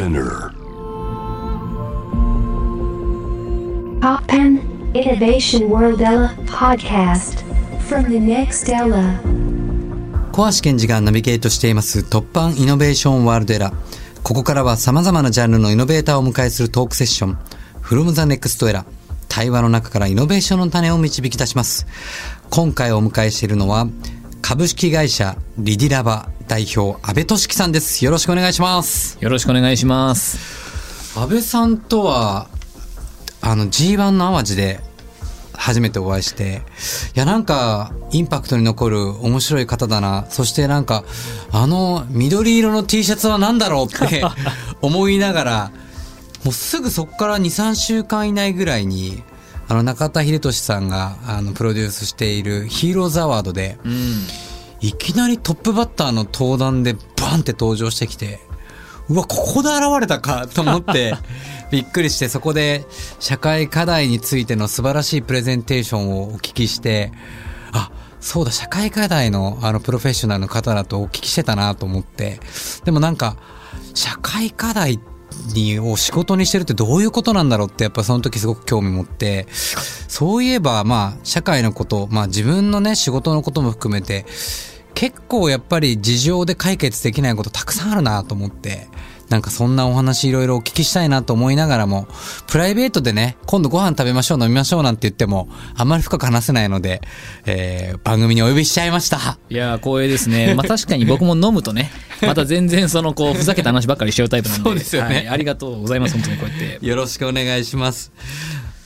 Spinner. Poppen Innovation World Ella podcast from the next Ella. 小橋健二がナビゲートしています突破イノベーションワールドエラー。ここからは様々なジャンルのイノベーターをお迎えするトークセッション、from the next era。対話の中からイノベーションの種を導き出します。今回お迎えしているのは、株式会社リディラバ代表、安倍俊樹さんです。よろしくお願いします。よろしくお願いします。安倍さんとは、あの G1 の淡路で初めてお会いして、いやなんかインパクトに残る面白い方だな。そしてなんか、あの緑色の T シャツは何だろうって 思いながら、もうすぐそこから2、3週間以内ぐらいに、あの中田秀俊さんがあのプロデュースしているヒーローズアワードで、うん。いきなりトップバッターの登壇でバンって登場してきて、うわ、ここで現れたかと思って、びっくりして、そこで社会課題についての素晴らしいプレゼンテーションをお聞きして、あ、そうだ、社会課題のあのプロフェッショナルの方だとお聞きしてたなと思って、でもなんか、社会課題にを仕事にしてるってどういうことなんだろうってやっぱその時すごく興味持って、そういえばまあ社会のこと、まあ自分のね仕事のことも含めて、結構やっぱり事情で解決できないことたくさんあるなと思って、なんかそんなお話いろいろお聞きしたいなと思いながらも、プライベートでね、今度ご飯食べましょう飲みましょうなんて言っても、あんまり深く話せないので、えー、番組にお呼びしちゃいました。いやー、光栄ですね。まあ確かに僕も飲むとね、また全然そのこう、ふざけた話ばっかりしちゃうタイプなんで。そうですよねはいありがとうございます、本当にこうやって。よろしくお願いします。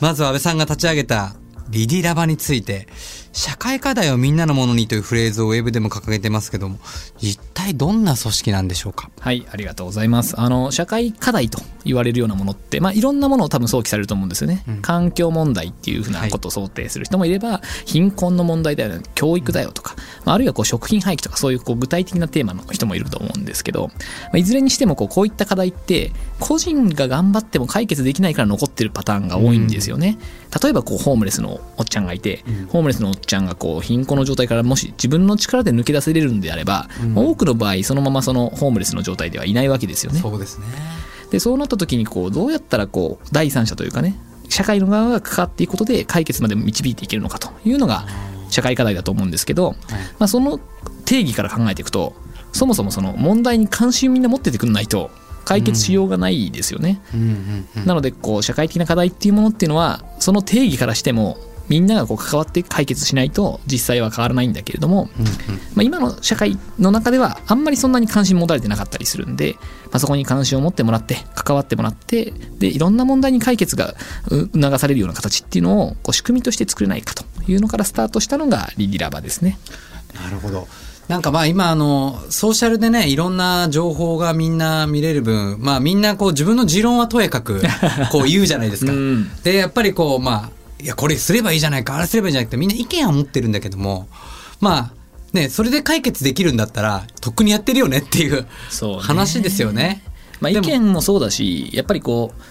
まずは安倍さんが立ち上げたリディラバについて、社会課題をみんなのものにというフレーズをウェブでも掲げてますけども、一体どんな組織なんでしょうか？はい、ありがとうございます。あの、社会課題と言われるようなものって、まあ、いろんなものを多分想起されると思うんですよね。環境問題っていうふうなことを想定する人もいれば、貧困の問題だよね、教育だよとか、まあ、あるいはこう食品廃棄とかそういうこう具体的なテーマの人もいると思うんですけど、まあ、いずれにしてもこうこういった課題って、個人が頑張っても解決できないから残ってるパターンが多いんですよね。例えばこうホームレスのおっちゃんがいて、ホームレスのおっちゃんがこう貧困の状態からもし自分の力で抜け出せれるんであれば、まあ多くの場合そのままそのホームレスの状態ではいないわけですよね。そうですね。でそうなった時にこうどうやったらこう第三者というかね社会の側が関わっていくことで解決まで導いていけるのかというのが社会課題だと思うんですけど、まあ、その定義から考えていくとそもそもその問題に関心みんな持っててくんないと解決しようがないですよね。なのでこう社会的な課題っていうものっていうのはその定義からしてもみんながこう関わって解決しないと実際は変わらないんだけれども、まあ、今の社会の中ではあんまりそんなに関心持たれてなかったりするんで、まあ、そこに関心を持ってもらって関わってもらってでいろんな問題に解決がう促されるような形っていうのをこう仕組みとして作れないかというのからスタートしたのがリディラバですね。なるほど。なんかまあ今あの、ソーシャルでね、いろんな情報がみんな見れる分、まあみんなこう自分の持論はとやかく、こう言うじゃないですか。うんで、やっぱりこうまあ、いやこれすればいいじゃないか、あれすればいいじゃなくてみんな意見は持ってるんだけども、まあ、ね、それで解決できるんだったら、とっくにやってるよねっていう話ですよね。まあ、意見もそうだしやっぱりこう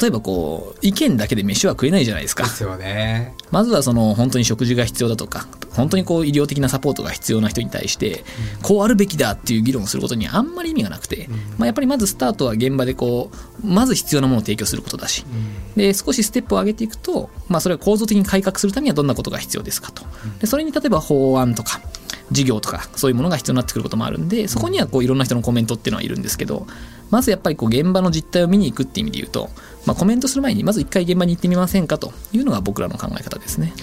例えばこう意見だけで飯は食えないじゃないですか。ですよね。ままずはその本当に食事が必要だとか本当にこう医療的なサポートが必要な人に対してこうあるべきだっていう議論をすることにあんまり意味がなくて、まあ、やっぱりまずスタートは現場でこうまず必要なものを提供することだし。で少しステップを上げていくと、まあ、それを構造的に改革するためにはどんなことが必要ですかと。でそれに例えば法案とか事業とかそういうものが必要になってくることもあるんでそこにはこういろんな人のコメントっていうのはいるんですけどまずやっぱりこう現場の実態を見に行くっていう意味で言うと、まあ、コメントする前にまず一回現場に行ってみませんかというのが僕らの考え方ですね。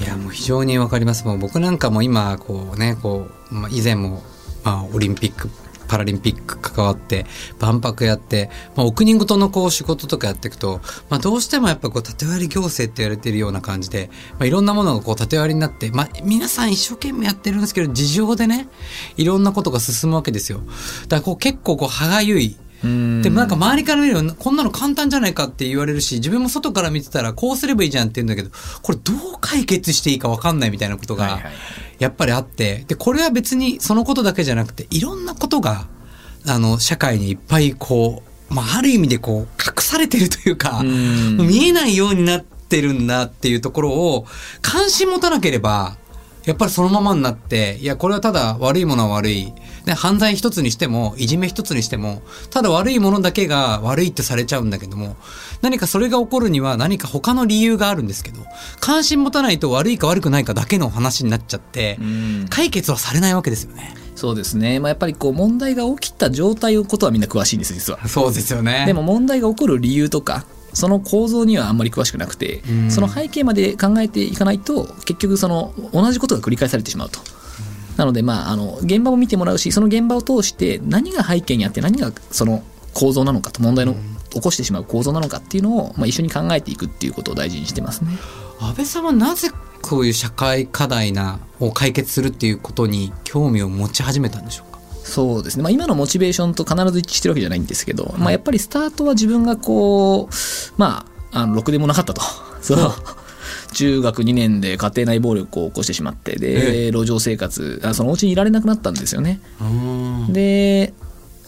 いやもう非常にわかります。もう僕なんかも今こうねこう、まあ、以前も、まあ、オリンピックパラリンピック関わって万博やって、まあ、お国ごとのこう仕事とかやっていくと、まあ、どうしてもやっぱこう縦割り行政って言われてるような感じで、まあ、いろんなものがこう縦割りになって、まあ、皆さん一生懸命やってるんですけど事情でねいろんなことが進むわけですよ。だからこう結構こう歯がゆいでもなんか周りから見るとこんなの簡単じゃないかって言われるし自分も外から見てたらこうすればいいじゃんって言うんだけどこれどう解決していいか分かんないみたいなことがやっぱりあってでこれは別にそのことだけじゃなくていろんなことがあの社会にいっぱいこう、まあ、ある意味でこう隠されてるというかん。見えないようになってるんだっていうところを関心持たなければやっぱりそのままになって、いや、これはただ悪いものは悪い。で犯罪一つにしてもいじめ一つにしてもただ悪いものだけが悪いってされちゃうんだけども何かそれが起こるには何か他の理由があるんですけど関心持たないと悪いか悪くないかだけの話になっちゃってうん解決はされないわけですよね。そうですね、まあ、やっぱりこう問題が起きた状態のことはみんな詳しいんです実は。そうですよねでも問題が起こる理由とかその構造にはあんまり詳しくなくて、うんその背景まで考えていかないと結局その同じことが繰り返されてしまうと。なのでまああの現場を見てもらうしその現場を通して何が背景にあって何がその構造なのかと問題の起こしてしまう構造なのかっていうのを、まあ、一緒に考えていくっていうことを大事にしてますね。安倍さんはなぜこういう社会課題なを解決するっていうことに興味を持ち始めたんでしょうか？そうですね、まあ、今のモチベーションと必ず一致してるわけじゃないんですけど、まあ、やっぱりスタートは自分がこうまああのろくでもなかったと。そう 中学2年で家庭内暴力を起こしてしまってで、路上生活あそのお家にいられなくなったんですよね。で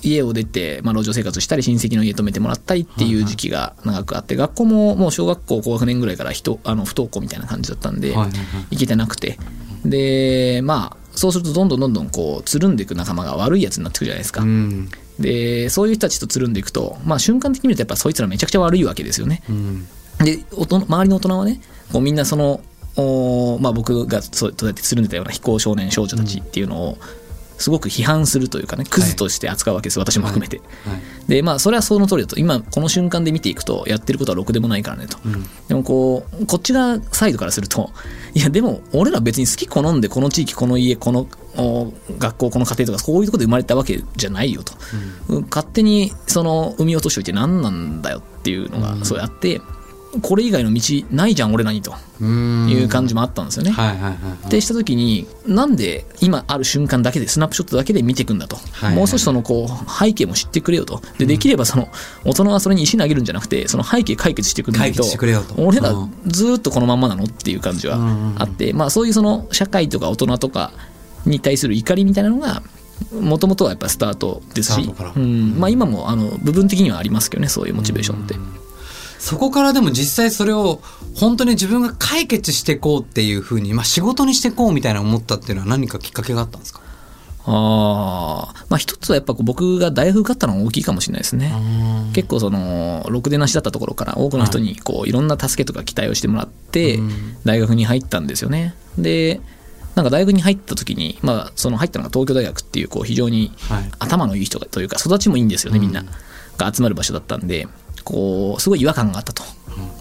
家を出て、まあ、路上生活したり親戚の家泊めてもらったりっていう時期が長くあって学校ももう小学校高学年ぐらいから人あの不登校みたいな感じだったんで、はいはいはい。行けてなくて。でまあそうするとどんどんどんどんこうつるんでいく仲間が悪いやつになってくるじゃないですか、うん。でそういう人たちとつるんでいくと、まあ、瞬間的に見るとやっぱそいつらめちゃくちゃ悪いわけですよね。うん。で周りの大人はねこうみんなそのおまあ、僕がそうやってつるんでたような非行少年少女たちっていうのをすごく批判するというかねクズとして扱うわけです、私も含めて、はい。でまあそれはその通りだと。今この瞬間で見ていくとやってることはろくでもないからねと、うん。でもこうこっち側サイドからするといやでも俺ら別に好き好んでこの地域この家このお学校この家庭とかそういうところで生まれたわけじゃないよと、勝手にその産み落としておいて何なんだよっていうのがそうやって、これ以外の道ないじゃん俺らにと。うん。いう感じもあったんですよね。はいはいはいはい。ってした時になんで今ある瞬間だけでスナップショットだけで見ていくんだと、はいもう少しそのこう背景も知ってくれよと。でできればその大人はそれに石投げるんじゃなくてその背景解決してくれないと。解決してくれよと。俺らうん。ずーっとこのまんまなのっていう感じはあって、まあ、そういうその社会とか大人とかに対する怒りみたいなのがもともとはやっぱスタートですしうん。まあ、今もあの部分的にはありますけどねそういうモチベーションって。そこからでも実際それを本当に自分が解決していこうっていうふうに、まあ、仕事にしていこうみたいな思ったっていうのは何かきっかけがあったんですか？ああまあ一つはやっぱこう僕が大学受かったのが大きいかもしれないですね。結構そのろくでなしだったところから多くの人にこういろんな助けとか期待をしてもらって大学に入ったんですよね。でなんか大学に入った時に、まあ、その入ったのが東京大学っていうこう非常にはい。頭のいい人がというか育ちもいいんですよねみんなが集まる場所だったんでこうすごい違和感があったと。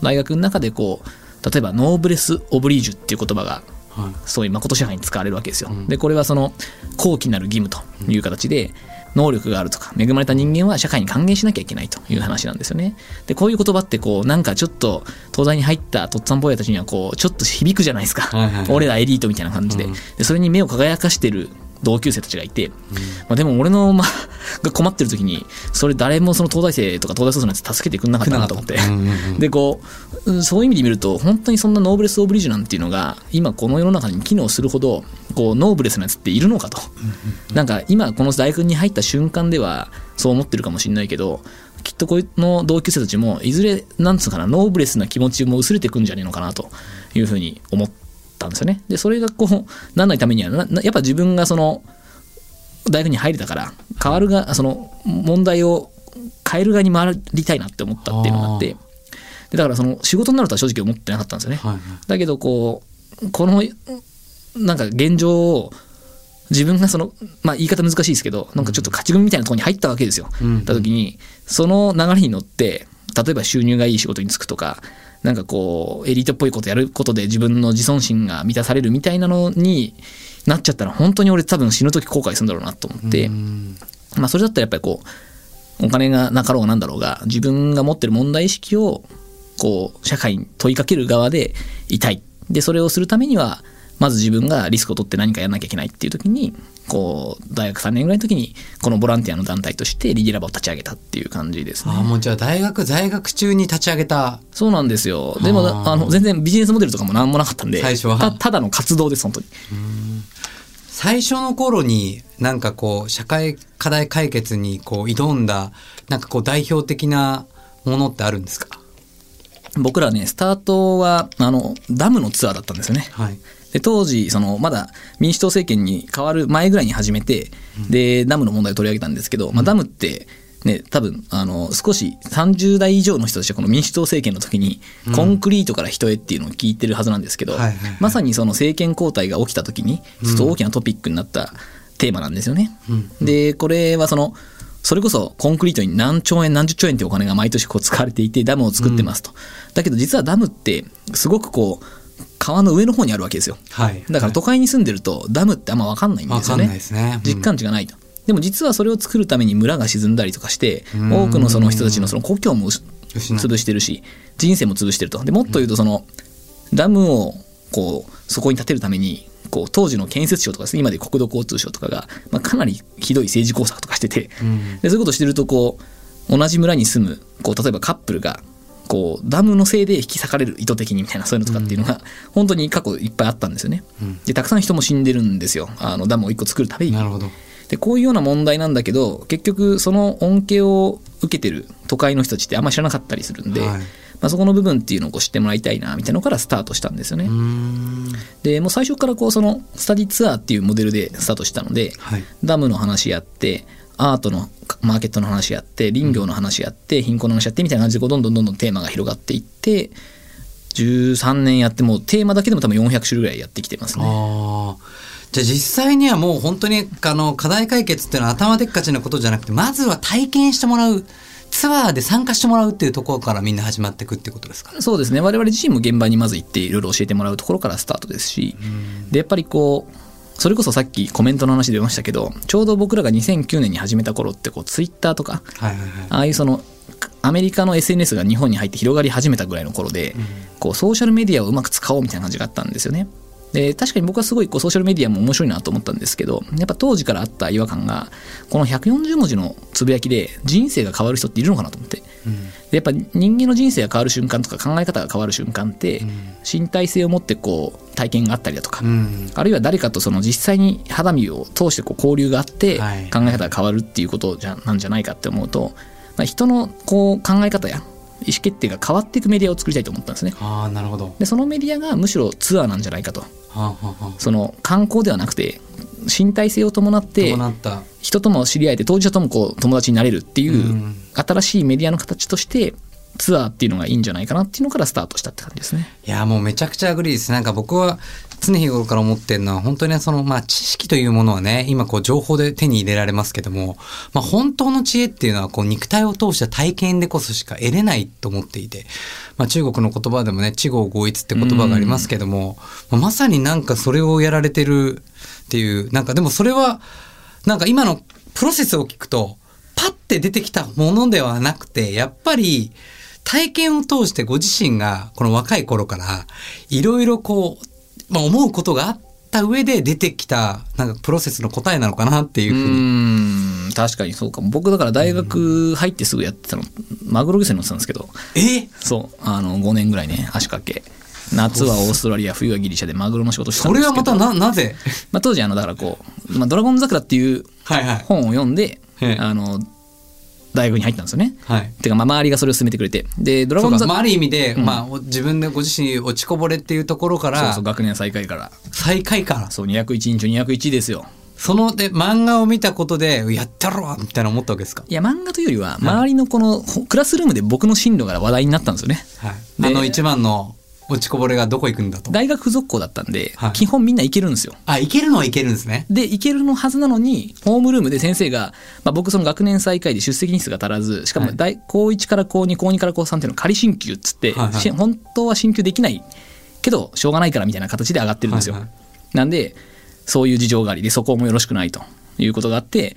大学の中でこう例えばノーブレス・オブリージュっていう言葉がはいそういう誠支配に使われるわけですよ。でこれはその高貴なる義務という形で能力があるとか恵まれた人間は社会に還元しなきゃいけないという話なんですよね。でこういう言葉ってこうなんかちょっと東大に入ったとっつぁん坊やたちにはこうちょっと響くじゃないですか、はいはいはい俺らエリートみたいな感じで,、うんでそれに目を輝かしてる同級生たちがいて、まあ、でも俺の、まあ、が困ってる時にそれ誰もその東大生とか東大卒のやつ助けてくんなかったなと思って。うんうんうんでこううんそういう意味で見ると本当にそんなノーブレス・オブリージュなんていうのが今この世の中に機能するほどこうノーブレスなやつっているのかと。なんか今この大学に入った瞬間ではそう思ってるかもしれないけどきっとこの同級生たちもいずれなんつうかなノーブレスな気持ちも薄れてくんじゃねえのかなというふうに思ったんですよね。でそれがこうなんないためにはやっぱ自分がその大学に入れたから変わるがその問題を変える側に回りたいなって思ったっていうのがあって。でだからその仕事になるとは正直思ってなかったんですよね。はいはい。だけどこうこのなんか現状を自分がそのまあ言い方難しいですけどなんかちょっと勝ち組みたいなところに入ったわけですよ。うん。た時にその流れに乗って例えば収入がいい仕事に就くとかなんかこうエリートっぽいことやることで自分の自尊心が満たされるみたいなのになっちゃったら本当に俺多分死ぬ時後悔するんだろうなと思って、うん。まあそれだったらやっぱりこうお金がなかろうがなんだろうが自分が持ってる問題意識をこう社会に問いかける側でいたい。でそれをするためにはまず自分がリスクを取って何かやらなきゃいけないっていう時にこう大学3年ぐらいの時にこのボランティアの団体としてリゲラバを立ち上げたっていう感じですね。ああもうじゃあ大学在学中に立ち上げた。そうなんですよ。でもはああの全然ビジネスモデルとかも何もなかったんで最初は。たただの活動です本当に。最初の頃になんかこう社会課題解決にこう挑んだなんかこう代表的なものってあるんですか？僕らねスタートはあのダムのツアーだったんですよね。はいで当時そのまだ民主党政権に変わる前ぐらいに始めて、でダムの問題を取り上げたんですけど、まあ、ダムってね、多分あの少し30代以上の人たちはこの民主党政権の時にコンクリートから人へっていうのを聞いてるはずなんですけど、はいはいはい。まさにその政権交代が起きた時にちょっと大きなトピックになったテーマなんですよね。でこれはそのそれこそコンクリートに何兆円何十兆円ってお金が毎年こう使われていてダムを作ってますと。だけど実はダムってすごくこう川の上の方にあるわけですよ。はいだから都会に住んでるとダムってあんま分かんないんですよね。わかんないですねうん実感値がないと。でも実はそれを作るために村が沈んだりとかして、多くのその人たちのその故郷も潰してるし、人生も潰してると。でもっと言うとその、ダムをこうそこに建てるために、こう当時の建設省とかですね今で国土交通省とかが、まあ、かなりひどい政治工作とかしてて、でそういうことしてるとこう同じ村に住むこう例えばカップルがこうダムのせいで引き裂かれる意図的にみたいなそういうのとかっていうのが本当に過去いっぱいあったんですよね。でたくさん人も死んでるんですよ。あのダムを一個作るために。なるほど。でこういうような問題なんだけど結局その恩恵を受けてる都会の人たちってあんま知らなかったりするんで、はい。まあ、そこの部分っていうのをこう知ってもらいたいなみたいなのからスタートしたんですよね。でもう最初からこうそのスタディツアーっていうモデルでスタートしたので、はい。ダムの話やってアートのマーケットの話やって林業の話やって貧困の話やってみたいな感じでこうどんどんどんどんテーマが広がっていって13年やってもうテーマだけでも多分400種類ぐらいやってきてますね。じゃあ実際にはもう本当にあの課題解決っていうのは頭でっかちなことじゃなくてまずは体験してもらうツアーで参加してもらうっていうところからみんな始まっていくってことですか？ね。そうですね我々自身も現場にまず行っていろいろ教えてもらうところからスタートですし、でやっぱりこうそれこそさっきコメントの話出ましたけどちょうど僕らが2009年に始めた頃ってこうツイッターとかはいはいはい。ああいうそのアメリカの SNS が日本に入って広がり始めたぐらいの頃で、こうソーシャルメディアをうまく使おうみたいな感じがあったんですよね。で確かに僕はすごいこうソーシャルメディアも面白いなと思ったんですけどやっぱ当時からあった違和感がこの140文字のつぶやきで人生が変わる人っているのかなと思って。でやっぱ人間の人生が変わる瞬間とか考え方が変わる瞬間って、身体性を持ってこう体験があったりだとか、うん。あるいは誰かとその実際に肌身を通してこう交流があってはい。考え方が変わるっていうことじゃなんじゃないかって思うと、まあ、人のこう考え方や意思決定が変わっていくメディアを作りたいと思ったんですね。ああなるほど。でそのメディアがむしろツアーなんじゃないかとはあはあはあその観光ではなくて身体性を伴って伴った。人とも知り合えて当事者ともこう友達になれるっていううん新しいメディアの形としてツアーっていうのがいいんじゃないかなっていうのからスタートしたって感じですね。いやもうめちゃくちゃ agree です。なんか僕は常日頃から思ってるのは本当にそのまあ知識というものはね今こう情報で手に入れられますけども、まあ、本当の知恵っていうのはこう肉体を通した体験でこそしか得れないと思っていて、まあ、中国の言葉でもね知行合一って言葉がありますけども、まあまさになんかそれをやられてるっていうなんかでもそれはなんか今のプロセスを聞くとパッて出てきたものではなくてやっぱり体験を通してご自身がこの若い頃からいろいろこう、まあ、思うことがあった上で出てきたなんかプロセスの答えなのかなっていうふうに。うん。確かにそうかも。僕だから大学入ってすぐやってたのマグロ漁船乗ってたんですけど。え？そう。あの5年ぐらいね足掛け。夏はオーストラリア冬はギリシャでマグロの仕事してたそんですけど。れはまたな、なぜ？まあ、当時あのだからこう「まあ、ドラゴン桜」っていうはいはい。本を読んでええ。あの大学に入ったんですよね。はい。てかまあ周りがそれを勧めてくれてでドラゴン桜そうかまあ、ある意味で、まあ、お自分でご自身落ちこぼれっていうところからそうそう学年最下位から最下位からそう201人中201ですよ。そので漫画を見たことでやったろみたいな思ったわけですか、いや漫画というよりは周りのこのほクラスルームで僕の進路が話題になったんですよね。はい、であの一番の落ちこぼれがどこ行くんだと。大学付属校だったんで、はい。基本みんな行けるんですよ。あ行けるのは行けるんですね。で行けるのはずなのにホームルームで先生が、まあ、僕その学年最下位で出席日数が足らずしかも大、高1から高2高2から高3っていうの仮進級っつって、はいはい。し本当は進級できないけどしょうがないからみたいな形で上がってるんですよ。はいはい。なんでそういう事情がありでそこもよろしくないということがあって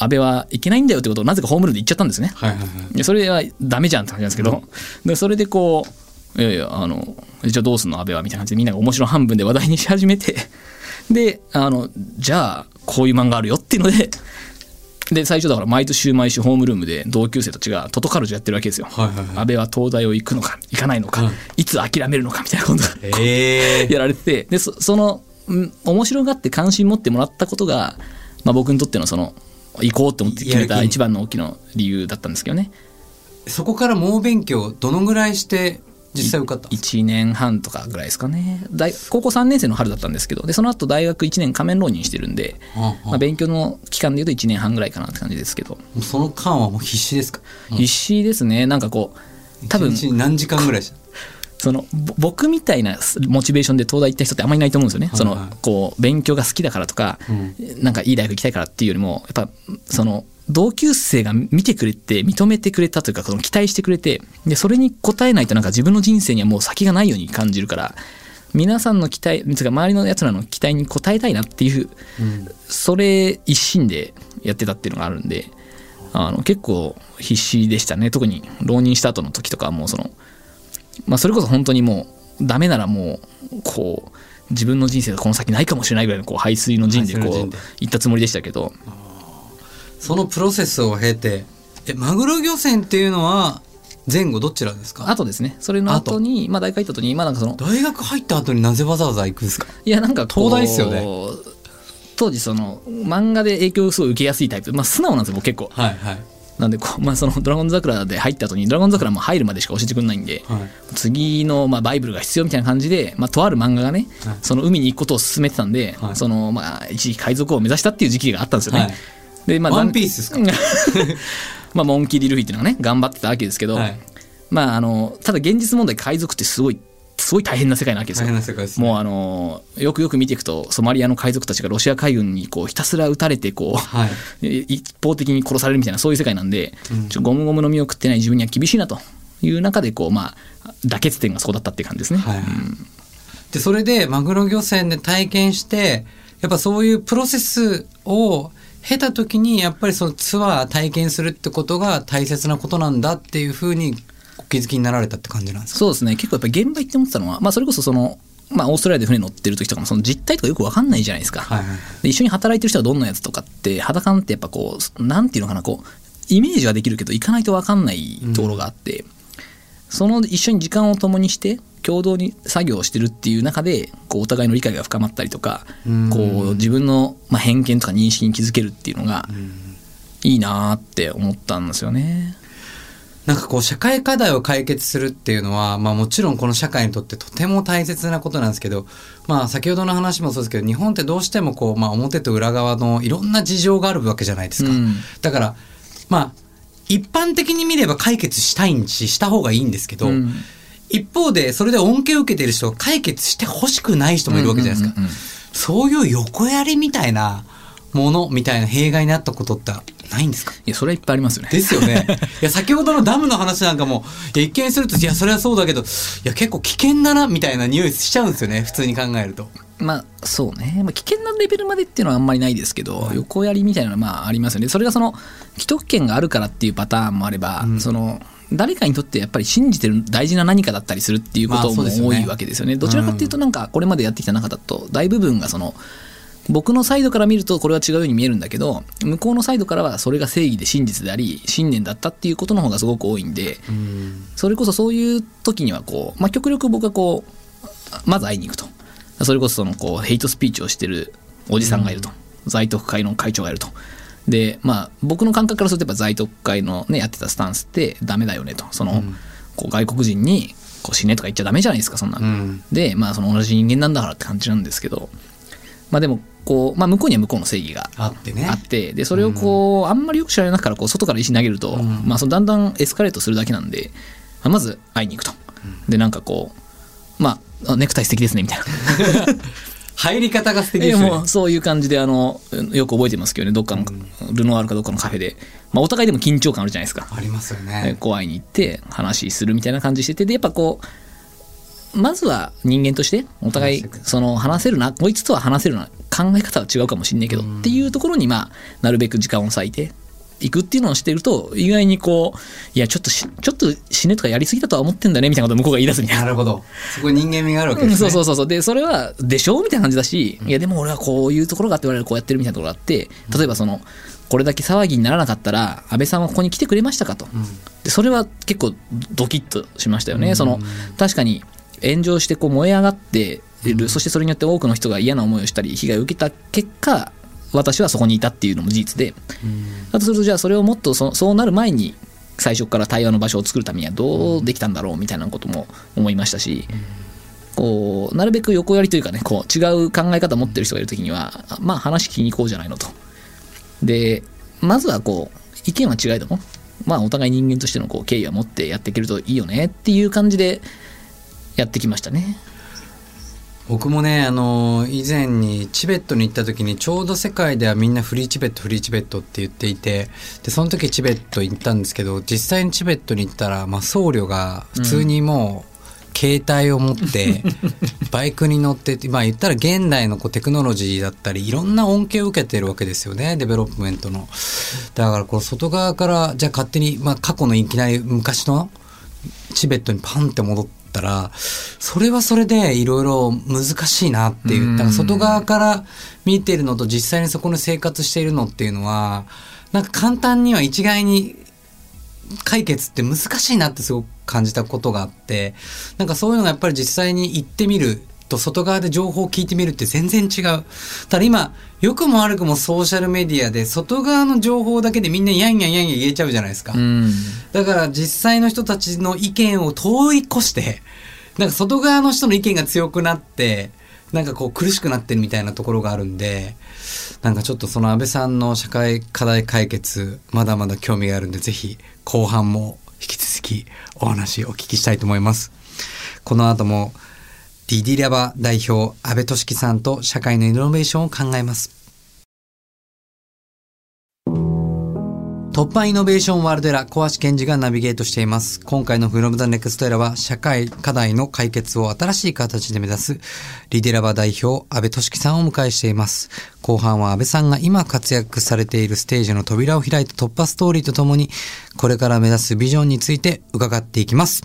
安倍はいけないんだよってことをなぜかホームルームで言っちゃったんですね。はいはいはい。でそれはダメじゃんって感じなんですけど、でそれでこういやいやあのじゃあどうすんの？安倍はみたいな感じでみんなが面白半分で話題にし始めて。であのじゃあこういう漫画あるよっていうので で最初だから毎週毎週ホームルームで同級生たちがトトカルジュやってるわけですよ、はいはいはい。安倍は東大を行くのか行かないのか、うん。いつ諦めるのかみたいなことがええやられててでそそのうん面白がって関心持ってもらったことが、まあ、僕にとってのその行こうって思って決めた一番の大きな理由だったんですけどね。そこから猛勉強どのぐらいして実際受かったんですか？1年半とかぐらいですかね。大高校3年生の春だったんですけどでその後大学1年仮面浪人してるんで、ああまあ、勉強の期間でいうと1年半ぐらいかなって感じですけど、その間はもう必死ですか？必死ですね。なんかこう多分何時間ぐらい そのぼ僕みたいなモチベーションで東大行った人ってあんまりいないと思うんですよね、はいそのこう勉強が好きだからとか、なんかいい大学行きたいからっていうよりもやっぱその同級生が見てくれて認めてくれたというかその期待してくれてでそれに応えないとなんか自分の人生にはもう先がないように感じるから皆さんの期待つうか周りのやつらの期待に応えたいなっていう、それ一心でやってたっていうのがあるんであの結構必死でしたね。特に浪人した後の時とかはもうそのまあ、それこそ本当にもうダメならもうこう自分の人生がこの先ないかもしれないぐらいのこう排水の陣でこう行ったつもりでしたけどそのプロセスを経てえマグロ漁船っていうのは前後どちらですか？あとですね。それの後にまあ大学行った後にまあなんかその大学入った後になぜわざわざ行くんですか？いやなんか東大っすよね。当時その漫画で影響をすごい受けやすいタイプ。まあ素直なんですよ僕結構。はいはい。なんでこうまあそのドラゴン桜で入った後にドラゴン桜も入るまでしか教えてくれないんで、はい。次のまあバイブルが必要みたいな感じで、まあ、とある漫画がね、はい。その海に行くことを勧めてたんで、はい。そのまあ一時期海賊王を目指したっていう時期があったんですよね。はいでまあ、ワンピースですか？まあモンキー・ディルフィっていうのがね頑張ってたわけですけど、はい。まああのただ現実問題海賊ってすごいすごい大変な世界なわけですよ。大変な世界ですね。もうあのよくよく見ていくとソマリアの海賊たちがロシア海軍にこうひたすら撃たれてこう、はい。一方的に殺されるみたいなそういう世界なんで、ちょゴムゴムの実を食ってない自分には厳しいなという中でこうまあ妥結点がそこだったっていう感じですね。はいはい。でそれでマグロ漁船で体験してやっぱそういうプロセスを経た時にやっぱりそのツアー体験するってことが大切なことなんだっていうふうにお気づきになられたって感じなんですか？そうですね。結構やっぱり現場行って思ってたのは、まあ、それこそその、まあ、オーストラリアで船乗ってる時とかもその実態とかよく分かんないじゃないですか、はいはいで一緒に働いてる人はどんなやつとかって肌感ってやっぱこうなんていうのかなこうイメージはできるけど行かないと分かんないところがあって、その一緒に時間を共にして共同に作業をしてるっていう中でこうお互いの理解が深まったりとか、うんこう自分の、まあ、偏見とか認識に気づけるっていうのがいいなーって思ったんですよね。なんかこう社会課題を解決するっていうのは、まあもちろんこの社会にとってとても大切なことなんですけど、まあ先ほどの話もそうですけど、日本ってどうしてもこう、まあ表と裏側のいろんな事情があるわけじゃないですか。うんだから、まあ、一般的に見れば解決したいんし、した方がいいんですけど、うん一方でそれで恩恵を受けている人は解決してほしくない人もいるわけじゃないですか。うんうんうんうんそういう横やりみたいなものみたいな弊害になったことってないんですか？いやそれはいっぱいありますよね。ですよね。いや、先ほどのダムの話なんかも、いや一見すると、いや、それはそうだけど、いや、結構危険だな、みたいな匂いしちゃうんですよね、普通に考えると。まあそうね、まあ、危険なレベルまでっていうのはあんまりないですけど、横やりみたいなのはまあありますよねそれがその既得権があるからっていうパターンもあれば、その誰かにとってやっぱり信じてる大事な何かだったりするっていうことも多いわけですよね。どちらかっていうとなんかこれまでやってきた中だと大部分がその僕のサイドから見るとこれは違うように見えるんだけど向こうのサイドからはそれが正義で真実であり信念だったっていうことの方がすごく多いんで、それこそそういう時にはこう、まあ、極力僕はこうまず会いに行くと。それこそそのこうヘイトスピーチをしてるおじさんがいると、在特会の会長がいるとでまあ僕の感覚からするとやっぱ在特会のねやってたスタンスってダメだよねと。その、こう外国人にこう死ねとか言っちゃダメじゃないですかそんなの、うん。でまあその同じ人間なんだからって感じなんですけど。まあでもこう、まあ、向こうには向こうの正義があってね。あってでそれをこう、あんまりよく知らない中からこう外から石投げると、まあ、そのだんだんエスカレートするだけなんで、まあまず会いに行くと、でなんかこうまああネクタイ素敵ですねみたいな 入り方が素敵でえすね。もうそういう感じであのよく覚えてますけどね。どっかの、ルノワールかどっかのカフェで、まあ、お互いでも緊張感あるじゃないですか。ありますよでね。こう会いに行って話するみたいな感じしてて。でやっぱこうまずは人間としてお互いその話せるなこいつとは話せるな考え方は違うかもしんないけどっていうところにまあなるべく時間を割いていくっていうのをしてると意外にこういやちょっとしちょっと死ねとかやりすぎだとは思ってんだねみたいなことを向こうが言い出すみたいな。なるほど。そこに人間味があるわけうんですね。そうそうそうそう。でそれはでしょみたいな感じだし、いやでも俺はこういうところがあって我々こうやってるみたいなところがあって例えばそのこれだけ騒ぎにならなかったら安倍さんはここに来てくれましたかと、でそれは結構ドキッとしましたよね、その確かに炎上してこう燃え上がっている、そしてそれによって多くの人が嫌な思いをしたり被害を受けた結果私はそこにいたっていうのも事実で、だとするとじゃあそれをもっとそそうなる前に最初から対話の場所を作るためにはどうできたんだろうみたいなことも思いましたし、こうなるべく横やりというかねこう違う考え方を持ってる人がいる時にはまあ話聞きに行こうじゃないのと。でまずはこう意見は違いどもまあお互い人間としてのこう敬意は持ってやっていけるといいよねっていう感じでやってきましたね。僕もね、あの以前にチベットに行った時にちょうど世界ではみんなフリーチベットフリーチベットって言っていてでその時チベット行ったんですけど実際にチベットに行ったら、まあ、僧侶が普通にもう、携帯を持って バイクに乗ってまあ言ったら現代のこうテクノロジーだったりいろんな恩恵を受けてるわけですよね development の。だからこう外側からじゃあ勝手に、まあ、過去のいきなり昔のチベットにパンって戻ったらそれはそれでいろいろ難しいなっていう。だから外側から見てるのと実際にそこに生活しているのっていうのはなんか簡単には一概に解決って難しいなってすごく感じたことがあってなんかそういうのがやっぱり実際に行ってみると外側で情報を聞いてみるって全然違う。ただ今、良くも悪くもソーシャルメディアで外側の情報だけでみんなやんやんやんやん言えちゃうじゃないですか。うんだから実際の人たちの意見を通り越して、なんか外側の人の意見が強くなって、なんかこう苦しくなってるみたいなところがあるんで、なんかちょっとその安倍さんの社会課題解決、まだまだ興味があるんで、ぜひ後半も引き続きお話お聞きしたいと思います。この後も、リディラバ代表、安倍俊樹さんと社会のイノベーションを考えます。突破イノベーションワールドエラ小橋健二がナビゲートしています。今回の From the Next Era は社会課題の解決を新しい形で目指すリディラバ代表安倍俊樹さんをお迎えしています。後半は安倍さんが今活躍されているステージの扉を開いた突破ストーリーとともにこれから目指すビジョンについて伺っていきます。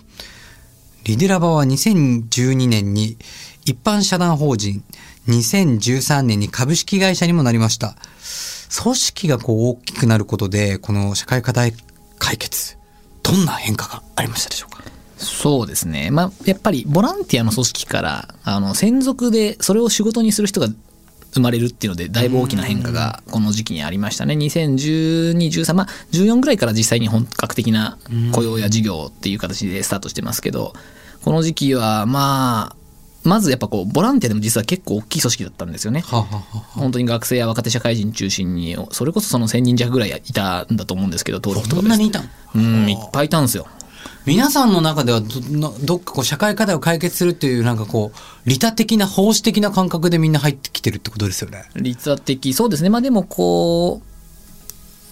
リデラバは2012年に一般社団法人、2013年に株式会社にもなりました。組織がこう大きくなることで、この社会課題解決、どんな変化がありましたでしょうか？そうですね。まあ、やっぱりボランティアの組織から、あの、専属でそれを仕事にする人が生まれるっていうので、だいぶ大きな変化がこの時期にありましたね。2012、13、まあ、14ぐらいから実際に本格的な雇用や事業っていう形でスタートしてますけど、この時期は、まあ、まずやっぱこう、ボランティアでも実は結構大きい組織だったんですよね。はあ、はあはあ、本当に学生や若手社会人中心に、それこそその1000人弱ぐらいいたんだと思うんですけど、登録とかでそんなにいたのうん、いっぱいいたんですよ。皆さんの中ではどなどっかこう社会課題を解決するっていうなんかこう利他的な奉仕的な感覚でみんな入ってきてるってことですよね。利他的そうですねまあでもこ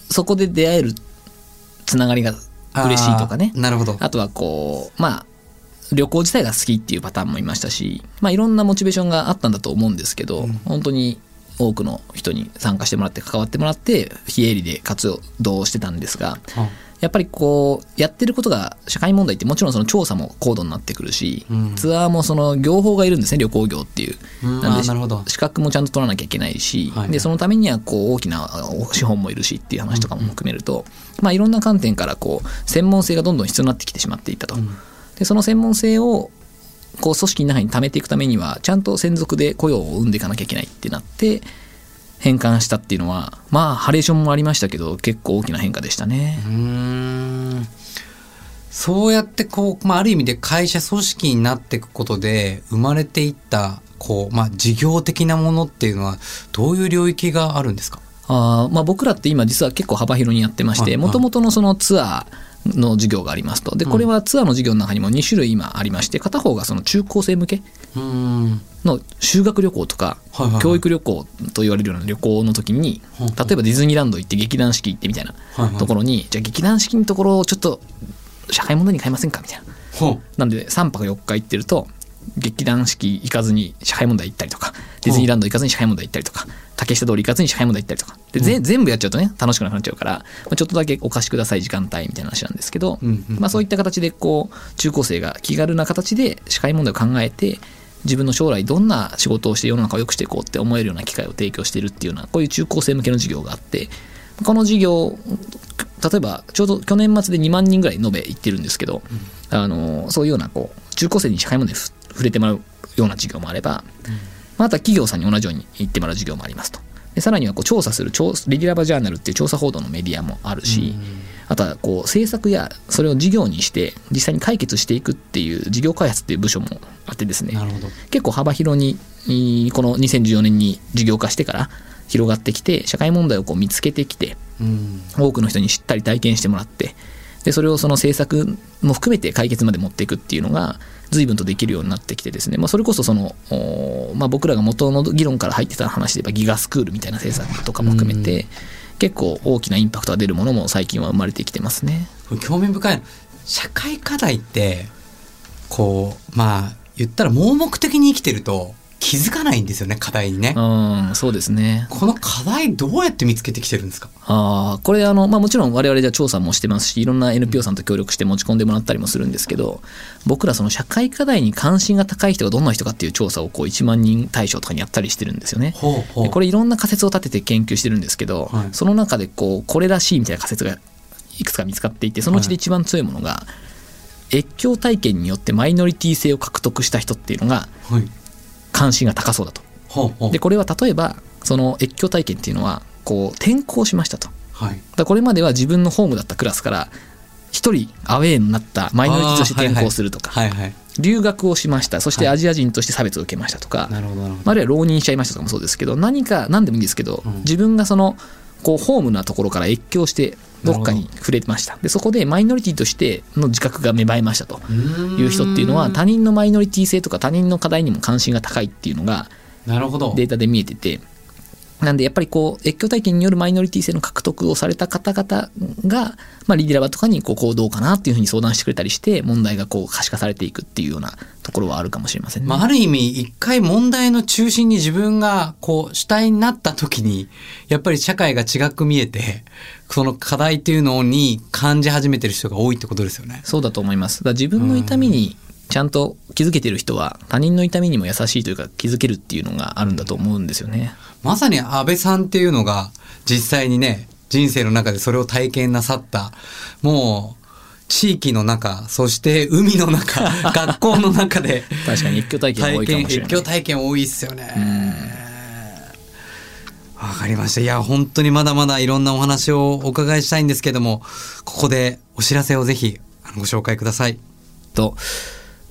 うそこで出会えるつながりが嬉しいとかねなるほど。あとはこうまあ旅行自体が好きっていうパターンもいましたし、まあ、いろんなモチベーションがあったんだと思うんですけど、本当に多くの人に参加してもらって関わってもらって非営利で活動してたんですがあやっぱりこうやってることが社会問題ってもちろんその調査も高度になってくるし、うん。ツアーもその業法がいるんですね旅行業っていう。うん。なるほど。資格もちゃんと取らなきゃいけないし、はいでそのためにはこう大きなお資本もいるしっていう話とかも含めると、まあ、いろんな観点からこう専門性がどんどん必要になってきてしまっていたと。でその専門性をこう組織の中に貯めていくためにはちゃんと専属で雇用を生んでいかなきゃいけないってなって変換したっていうのはまあハレーションもありましたけど結構大きな変化でしたね。うーん。そうやってこう、まあ、ある意味で会社組織になっていくことで生まれていったこう、まあ、事業的なものっていうのはどういう領域があるんですか？あーまあ、僕らって今実は結構幅広にやってましてもともとのそのツアーの事業がありますと。でこれはツアーの事業の中にも2種類今ありまして片方がその中高生向けの修学旅行とか教育旅行と言われるような旅行の時に例えばディズニーランド行って劇団四季行ってみたい。なところにじゃあ劇団四季のところをちょっと社会問題に変えませんかみたいな。ほなんで3泊4日行ってると劇団四季行かずに社会問題行ったりとかディズニーランド行かずに社会問題行ったりとか竹下通り行かずに社会問題行ったりとか。で、ぜ全部やっちゃうとね楽しくなくなっちゃうから、まあちょっとだけお貸しください時間帯みたいな話なんですけど、うんうんうん。まあ、そういった形でこう中高生が気軽な形で社会問題を考えて自分の将来どんな仕事をして世の中を良くしていこうって思えるような機会を提供しているっていうようなこういう中高生向けの事業があってこの事業例えばちょうど去年末で2万人ぐらい延べ行ってるんですけど、あのそういうようなこう中高生に社会問題にふ触れてもらうような事業もあれば、まあ、あとは企業さんに同じように言ってもらう事業もありますと。でさらにはこう調査する調レギュラーバジャーナルっていう調査報道のメディアもあるし、あとはこう政策やそれを事業にして実際に解決していくっていう事業開発っていう部署もあってですねなるほど。結構幅広にいこの2014年に事業化してから広がってきて社会問題をこう見つけてきてうん。多くの人に知ったり体験してもらってでそれをその政策も含めて解決まで持っていくっていうのが随分とできるようになってきてですね、まあ、それこそその、おまあ、僕らが元の議論から入ってた話で言えばギガスクールみたいな政策とかも含めて結構大きなインパクトが出るものも最近は生まれてきてますね。興味深いの社会課題ってこうまあ言ったら盲目的に生きてると気づかないんですよね課題にね。うん、そうですね。この課題どうやって見つけてきてるんですか？ああ、これあの、まあもちろん我々じゃ調査もしてますし、いろんな NPO さんと協力して持ち込んでもらったりもするんですけど、僕らその社会課題に関心が高い人がどんな人かっていう調査をこう1万人対象とかにやったりしてるんですよね。ほうほでこれいろんな仮説を立てて研究してるんですけど、はい。その中でこうこれらしいみたいな仮説がいくつか見つかっていてそのうちで一番強いものが、越境体験によってマイノリティ性を獲得した人っていうのがはい関心が高そうだと。でこれは例えばその越境体験っていうのはこう転校しましたと。はい。だこれまでは自分のホームだったクラスから一人アウェーになったマイノリティとして転校するとか、はいはい、はい留学をしました。そしてはい。アジア人として差別を受けましたとか、なるほどなるほど。あるいは浪人しちゃいましたとかもそうですけど何か何でもいいんですけど、うん。自分がそのこうホームなところから越境してどっかに触れました。でそこでマイノリティとしての自覚が芽生えましたという人っていうのは他人のマイノリティ性とか他人の課題にも関心が高いっていうのがデータで見えててなんでやっぱりこう越境体験によるマイノリティ性の獲得をされた方々が、まあ、リディラバとかにこうどうかなっていうふうに相談してくれたりして問題がこう可視化されていくっていうようなところはあるかもしれませんね。まあ、ある意味一回問題の中心に自分がこう主体になった時にやっぱり社会が違く見えてその課題っていうのに感じ始めてる人が多いってことですよね。そうだと思います。だ自分の痛みにちゃんと気づけてる人は他人の痛みにも優しいというか気づけるっていうのがあるんだと思うんですよね。まさに安倍さんっていうのが実際にね人生の中でそれを体験なさったもう地域の中そして海の中 学校の中で確かに越境体験が多いかもしれない。越境体験多いっすよね。わかりました。いや、本当にまだまだいろんなお話をお伺いしたいんですけども、ここでお知らせをぜひご紹介ください。と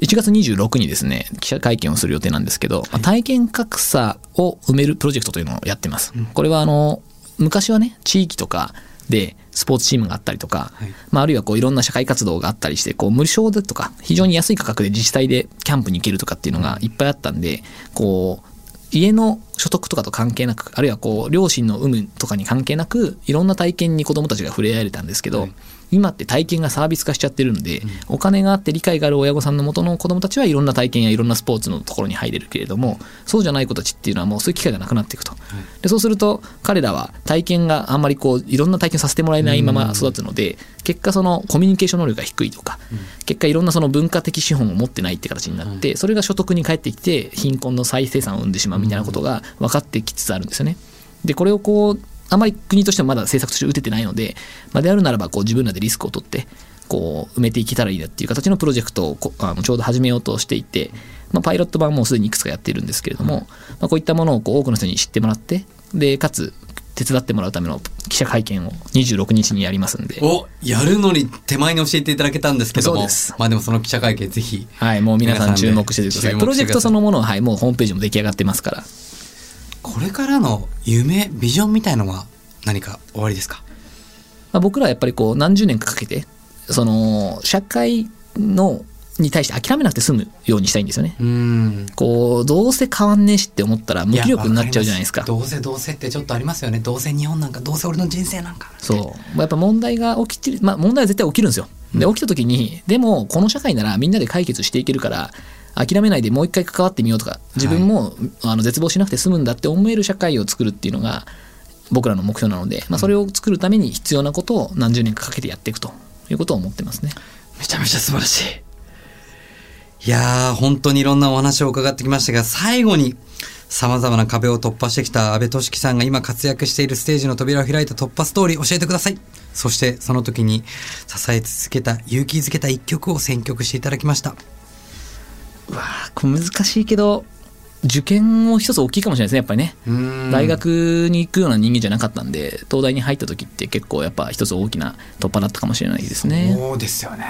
1月26にですね記者会見をする予定なんですけど、まあ体験格差を埋めるプロジェクトというのをやってます。これはあの昔はね地域とかでスポーツチームがあったりとか、はい。まあ、あるいはこういろんな社会活動があったりしてこう無償でとか非常に安い価格で自治体でキャンプに行けるとかっていうのがいっぱいあったんでこう家の所得とかと関係なくあるいはこう両親の有無とかに関係なくいろんな体験に子どもたちが触れ合えれたんですけど、はい今って体験がサービス化しちゃってるんで、お金があって理解がある親御さんの元の子どもたちはいろんな体験やいろんなスポーツのところに入れるけれどもそうじゃない子たちっていうのはもうそういう機会がなくなっていくと、でそうすると彼らは体験があんまりこういろんな体験させてもらえないまま育つので、結果そのコミュニケーション能力が低いとか、結果いろんなその文化的資本を持ってないって形になって、それが所得に返ってきて貧困の再生産を生んでしまうみたいなことが分かってきつつあるんですよね。でこれをこうあまり国としてもまだ政策として打ててないので、まあ、であるならばこう自分らでリスクを取ってこう埋めていけたらいいなっていう形のプロジェクトをこあのちょうど始めようとしていて、まあ、パイロット版もすでにいくつかやっているんですけれども、まあ、こういったものをこう多くの人に知ってもらってでかつ手伝ってもらうための記者会見を26日にやりますんで、おやるのに手前に教えていただけたんですけども。そうですまあでもその記者会見ぜひ。はい、もう皆さん注目しててください。プロジェクトそのものは、はい、もうホームページも出来上がってますから。これからの夢、ビジョンみたいのは何か終わりですか？まあ、僕らはやっぱりこう何十年かかけてその社会のに対して諦めなくて済むようにしたいんですよね。うん。こうどうせ変わんねえしって思ったら無気力になっちゃうじゃないですか。どうせどうせってちょっとありますよね。どうせ日本なんか、どうせ俺の人生なんか。そう。まあやっぱ問題が起きてる、まあ問題は絶対起きるんですよ。で、起きた時に、でもこの社会ならみんなで解決していけるから、諦めないでもう一回関わってみようとか、自分も、あの絶望しなくて済むんだって思える社会を作るっていうのが僕らの目標なので、まあそれを作るために必要なことを何十年かかけてやっていくということを思ってますね。めちゃめちゃ素晴らしい。いやー、本当にいろんなお話を伺ってきましたが、最後に、様々な壁を突破してきた安倍俊樹さんが今活躍しているステージの扉を開いた突破ストーリー教えてください。そして、その時に支え続けた、勇気づけた一曲を選曲していただきました。うわーこれ難しいけど受験も一つ大きいかもしれないですね、やっぱりね。うん大学に行くような人間じゃなかったんで、東大に入った時って結構やっぱ一つ大きな突破だったかもしれないですね。そうですよね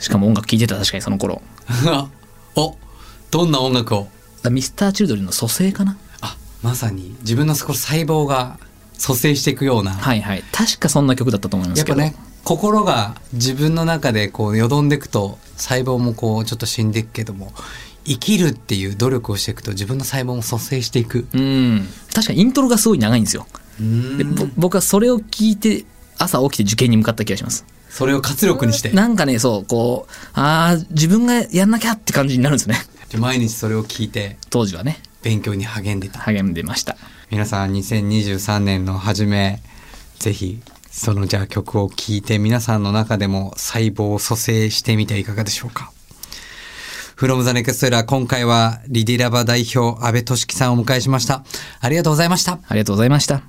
しかも音楽聴いてた確かにその頃。おどんな音楽を？ミスターチルドレンの蘇生かなあまさに自分のこの細胞が蘇生していくような、はいはい。確かそんな曲だったと思いますけど。やっぱね心が自分の中でこうよどんでいくと細胞もこうちょっと死んでいくけども生きるっていう努力をしていくと自分の細胞も蘇生していくうん。確かにイントロがすごい長いんですよ。でぼ僕はそれを聞いて朝起きて受験に向かった気がします。それを活力にしてなんかね、そう、こう、ああ、自分がやんなきゃって感じになるんですね。で毎日それを聞いて当時はね、勉強に励んでた励んでました。皆さん2023年の初めぜひそのじゃ曲を聴いて皆さんの中でも細胞を蘇生してみていかがでしょうか？from the next era 今回はリディラバ代表安倍俊樹さんをお迎えしました。ありがとうございました。ありがとうございました。